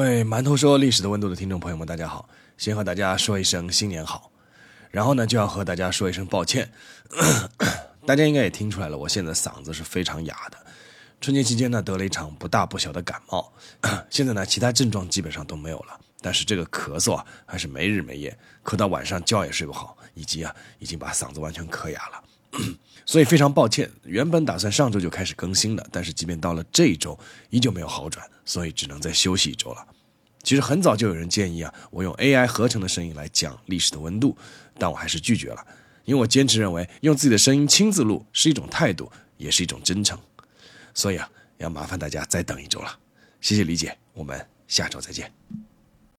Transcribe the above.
各位馒头说历史的温度的听众朋友们，大家好！先和大家说一声新年好，然后呢就要和大家说一声抱歉。大家应该也听出来了，我现在嗓子是非常哑的。春节期间呢得了一场不大不小的感冒，现在呢其他症状基本上都没有了，但是这个咳嗽啊还是没日没夜，咳到晚上觉也睡不好，以及啊已经把嗓子完全咳哑了。所以非常抱歉，原本打算上周就开始更新的，但是即便到了这一周依旧没有好转，所以只能再休息一周了。其实很早就有人建议啊，我用 AI 合成的声音来讲历史的温度，但我还是拒绝了，因为我坚持认为用自己的声音亲自录是一种态度，也是一种真诚。所以啊，要麻烦大家再等一周了，谢谢理解，我们下周再见。